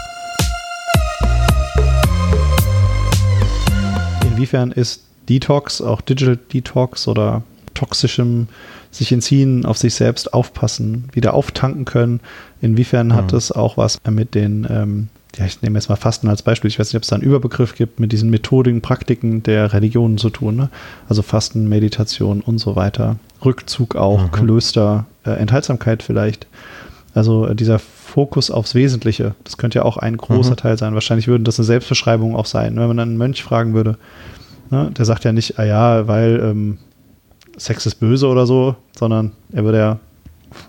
Inwiefern ist Detox, auch Digital Detox oder toxischem sich entziehen, auf sich selbst aufpassen, wieder auftanken können? Inwiefern mhm. hat es auch was mit den ähm, ja, ich nehme jetzt mal Fasten als Beispiel, ich weiß nicht, ob es da einen Überbegriff gibt, mit diesen Methodiken, Praktiken der Religionen zu tun. Ne? Also Fasten, Meditation und so weiter. Rückzug auch, mhm. Klöster, äh, Enthaltsamkeit vielleicht. Also äh, dieser Fokus aufs Wesentliche, das könnte ja auch ein großer mhm. Teil sein. Wahrscheinlich würde das eine Selbstbeschreibung auch sein. Wenn man einen Mönch fragen würde, ne, der sagt ja nicht, ah ja, weil ähm, Sex ist böse oder so, sondern er würde ja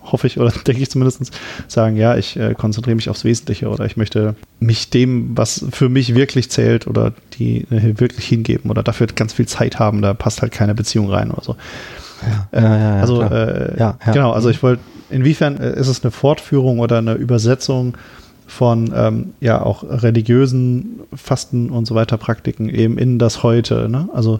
hoffe ich oder denke ich zumindest, sagen, ja, ich äh, konzentriere mich aufs Wesentliche oder ich möchte mich dem, was für mich wirklich zählt oder die äh, wirklich hingeben oder dafür ganz viel Zeit haben, da passt halt keine Beziehung rein oder so. Ja, äh, ja, ja, also äh, genau, also ich wollte, inwiefern äh, ist es eine Fortführung oder eine Übersetzung von ähm, ja auch religiösen Fasten und so weiter Praktiken eben in das Heute. Ne? Also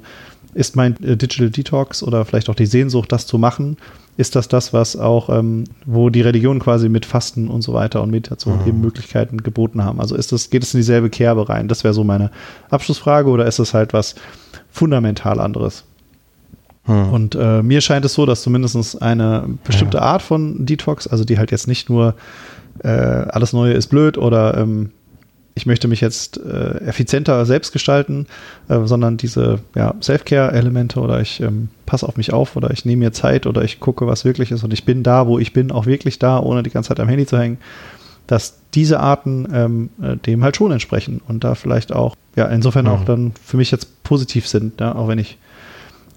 ist mein äh, Digital Detox oder vielleicht auch die Sehnsucht, das zu machen, ist das das, was auch, ähm, wo die Religionen quasi mit Fasten und so weiter und Meditation mhm. eben Möglichkeiten geboten haben. Also ist das, geht es in dieselbe Kerbe rein? Das wäre so meine Abschlussfrage oder ist es halt was fundamental anderes? Mhm. Und äh, mir scheint es so, dass zumindest eine bestimmte ja. Art von Detox, also die halt jetzt nicht nur äh, alles Neue ist blöd oder ähm, ich möchte mich jetzt äh, effizienter selbst gestalten, äh, sondern diese ja, Self-Care-Elemente oder ich ähm, passe auf mich auf oder ich nehme mir Zeit oder ich gucke, was wirklich ist und ich bin da, wo ich bin, auch wirklich da, ohne die ganze Zeit am Handy zu hängen, dass diese Arten ähm, äh, dem halt schon entsprechen und da vielleicht auch, ja, insofern mhm. auch dann für mich jetzt positiv sind, ja, auch wenn ich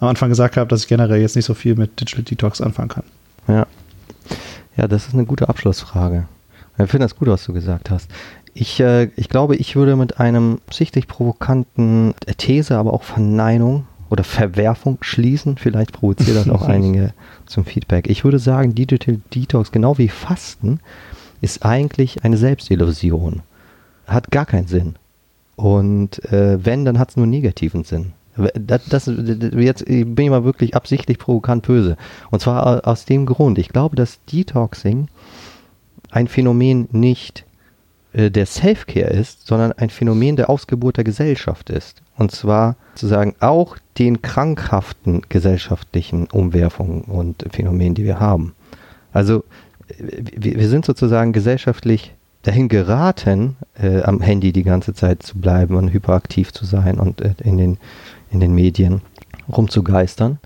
am Anfang gesagt habe, dass ich generell jetzt nicht so viel mit Digital Detox anfangen kann. Ja. Ja, das ist eine gute Abschlussfrage. Ich finde das gut, was du gesagt hast. Ich, äh, ich glaube, ich würde mit einem sichtlich provokanten These, aber auch Verneinung oder Verwerfung schließen. Vielleicht provoziert das auch einige zum Feedback. Ich würde sagen, Digital Detox, genau wie Fasten, ist eigentlich eine Selbstillusion. Hat gar keinen Sinn. Und äh, wenn, dann hat es nur negativen Sinn. Das, das, jetzt bin ich mal wirklich absichtlich provokant böse. Und zwar aus dem Grund, ich glaube, dass Detoxing ein Phänomen nicht äh, der Self-Care ist, sondern ein Phänomen der Ausgeburt der Gesellschaft ist. Und zwar sozusagen auch den krankhaften gesellschaftlichen Umwerfungen und Phänomenen, die wir haben. Also wir, wir sind sozusagen gesellschaftlich dahin geraten, äh, am Handy die ganze Zeit zu bleiben und hyperaktiv zu sein und äh, in, den, in den Medien rumzugeistern.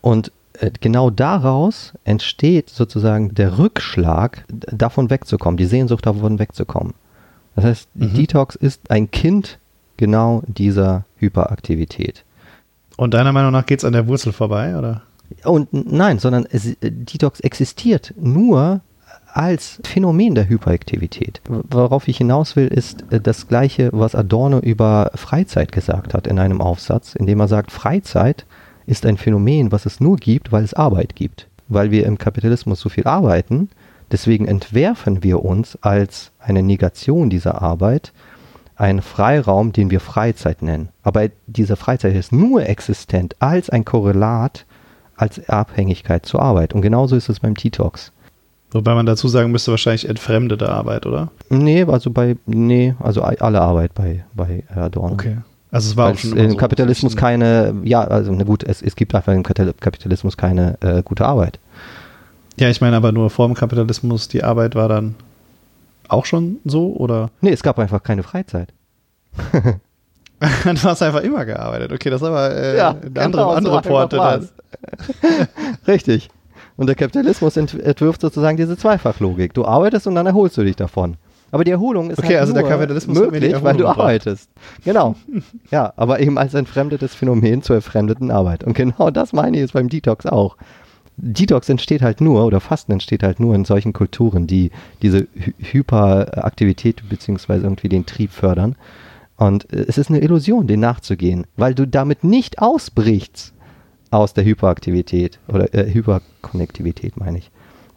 Und äh, genau daraus entsteht sozusagen der Rückschlag, davon wegzukommen, die Sehnsucht davon wegzukommen. Das heißt, mhm. Detox ist ein Kind genau dieser Hyperaktivität. Und deiner Meinung nach geht es an der Wurzel vorbei, oder? Und nein, sondern es, äh, Detox existiert nur als Phänomen der Hyperaktivität. Worauf ich hinaus will, ist äh, das gleiche, was Adorno über Freizeit gesagt hat in einem Aufsatz, in dem er sagt, Freizeit ist ein Phänomen, was es nur gibt, weil es Arbeit gibt. Weil wir im Kapitalismus so viel arbeiten, deswegen entwerfen wir uns als eine Negation dieser Arbeit einen Freiraum, den wir Freizeit nennen. Aber diese Freizeit ist nur existent als ein Korrelat, als Abhängigkeit zur Arbeit. Und genauso ist es beim T-Talks. Wobei man dazu sagen müsste, wahrscheinlich entfremdete Arbeit, oder? Nee, also bei, nee, also alle Arbeit bei, bei Adorno. Okay. Also es war Weil auch schon im so Kapitalismus keine, ja, also na gut, es, es gibt einfach im Kapitalismus keine äh, gute Arbeit. Ja, ich meine aber nur vor dem Kapitalismus, die Arbeit war dann auch schon so, oder? Nee, es gab einfach keine Freizeit. du hast einfach immer gearbeitet. Okay, das ist aber äh, ja, eine genau, andere, andere so Porte. Richtig. Und der Kapitalismus entwirft sozusagen diese Zweifachlogik. Du arbeitest und dann erholst du dich davon. Aber die Erholung ist okay, halt also nur der Kapitalismus möglich, weil du gebracht. arbeitest. Genau. ja, aber eben als entfremdetes Phänomen zur entfremdeten Arbeit. Und genau das meine ich jetzt beim Detox auch. Detox entsteht halt nur, oder Fasten entsteht halt nur in solchen Kulturen, die diese Hy Hyperaktivität beziehungsweise irgendwie den Trieb fördern. Und äh, es ist eine Illusion, den nachzugehen, weil du damit nicht ausbrichst aus der Hyperaktivität oder äh, Hyperkonnektivität, meine ich.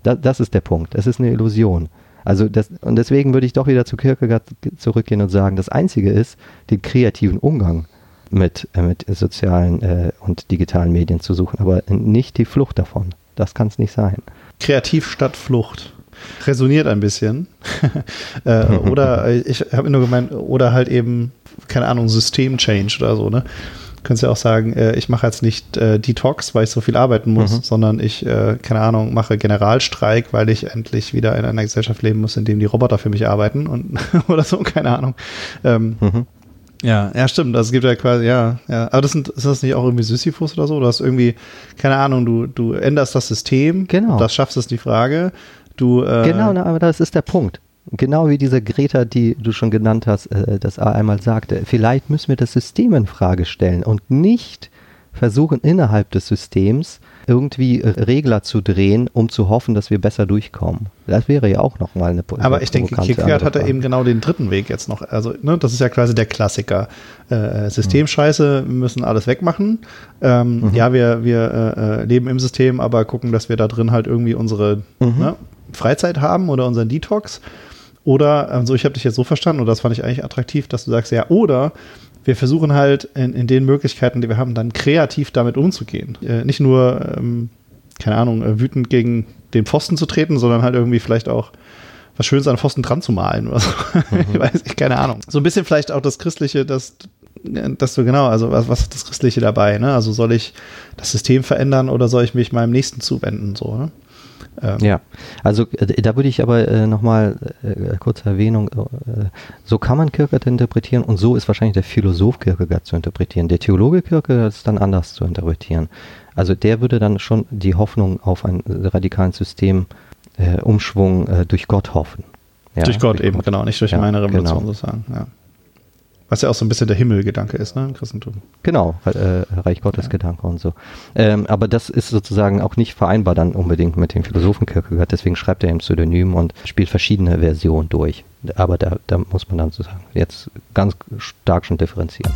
Da, das ist der Punkt. Es ist eine Illusion. Also das, und deswegen würde ich doch wieder zu Kierkegaard zurückgehen und sagen, das Einzige ist, den kreativen Umgang mit, äh, mit sozialen äh, und digitalen Medien zu suchen, aber nicht die Flucht davon. Das kann es nicht sein. Kreativ statt Flucht. Resoniert ein bisschen. äh, oder ich habe nur gemeint, oder halt eben, keine Ahnung, System-Change oder so, ne? Könntest ja auch sagen, äh, ich mache jetzt nicht äh, Detox, weil ich so viel arbeiten muss, mhm. sondern ich, äh, keine Ahnung, mache Generalstreik, weil ich endlich wieder in einer Gesellschaft leben muss, in dem die Roboter für mich arbeiten und oder so, keine Ahnung. Ähm, mhm. Ja, ja, stimmt. Also es gibt ja quasi, ja, ja. Aber das sind, ist das nicht auch irgendwie Sisyphus oder so? Du hast irgendwie, keine Ahnung, du, du änderst das System. Genau. Das schaffst ist die Frage. Du, äh, genau, na, aber das ist der Punkt. Genau wie diese Greta, die du schon genannt hast, äh, das einmal sagte. Vielleicht müssen wir das System in Frage stellen und nicht versuchen, innerhalb des Systems irgendwie äh, Regler zu drehen, um zu hoffen, dass wir besser durchkommen. Das wäre ja auch nochmal eine Aber ich denke, Kierkegaard hatte eben genau den dritten Weg jetzt noch. Also, ne, das ist ja quasi der Klassiker. Äh, Systemscheiße, wir müssen alles wegmachen. Ähm, mhm. Ja, wir, wir äh, leben im System, aber gucken, dass wir da drin halt irgendwie unsere mhm. ne, Freizeit haben oder unseren Detox. Oder, also ich habe dich jetzt so verstanden, und das fand ich eigentlich attraktiv, dass du sagst, ja, oder wir versuchen halt in, in den Möglichkeiten, die wir haben, dann kreativ damit umzugehen. Äh, nicht nur, ähm, keine Ahnung, äh, wütend gegen den Pfosten zu treten, sondern halt irgendwie vielleicht auch was Schönes an Pfosten dran zu malen oder so. Mhm. ich weiß nicht, keine Ahnung. So ein bisschen vielleicht auch das Christliche, das, dass du genau, also was, was ist das Christliche dabei? Ne? Also soll ich das System verändern oder soll ich mich meinem Nächsten zuwenden? So, ne? Ähm. Ja, also äh, da würde ich aber äh, nochmal äh, kurze Erwähnung, äh, so kann man Kierkegaard interpretieren und so ist wahrscheinlich der Philosoph Kierkegaard zu interpretieren. Der Theologe Kierkegaard ist dann anders zu interpretieren. Also der würde dann schon die Hoffnung auf einen radikalen Systemumschwung äh, äh, durch Gott hoffen. Ja, durch Gott durch eben, Gott. genau, nicht durch ja, meine Revolution genau. sozusagen. Ja. Was ja auch so ein bisschen der Himmelgedanke ist, ne, im Christentum. Genau, äh, Reich Gottes ja. Gedanke und so. Ähm, aber das ist sozusagen auch nicht vereinbar dann unbedingt mit dem Philosophen Kierkegaard, deswegen schreibt er im Pseudonym und spielt verschiedene Versionen durch. Aber da, da muss man dann sozusagen jetzt ganz stark schon differenzieren.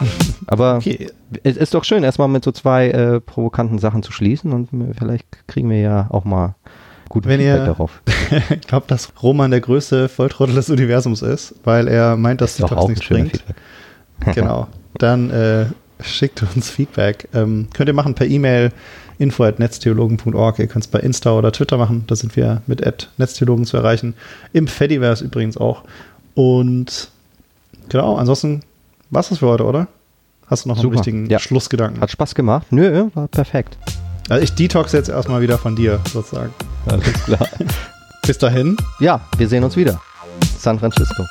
Aber okay. es ist doch schön, erstmal mit so zwei äh, provokanten Sachen zu schließen und vielleicht kriegen wir ja auch mal gut Wenn Feedback ihr darauf. ich glaube, dass Roman der größte Volltrottel des Universums ist, weil er meint, dass Tox nichts bringt. genau. Dann äh, schickt uns Feedback. Ähm, könnt ihr machen per E-Mail info.netztheologen.org. Ihr könnt es bei Insta oder Twitter machen. Da sind wir mit Netztheologen zu erreichen. Im Fediverse übrigens auch. Und genau, ansonsten war es das für heute, oder? Hast du noch Super. einen richtigen ja. Schlussgedanken? Hat Spaß gemacht. Nö, war perfekt. Also ich detox jetzt erstmal wieder von dir, sozusagen. Alles klar. Bis dahin. Ja, wir sehen uns wieder. San Francisco.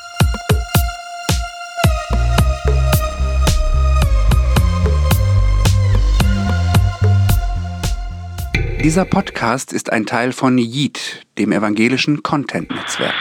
Dieser Podcast ist ein Teil von Yeet, dem evangelischen Content-Netzwerk.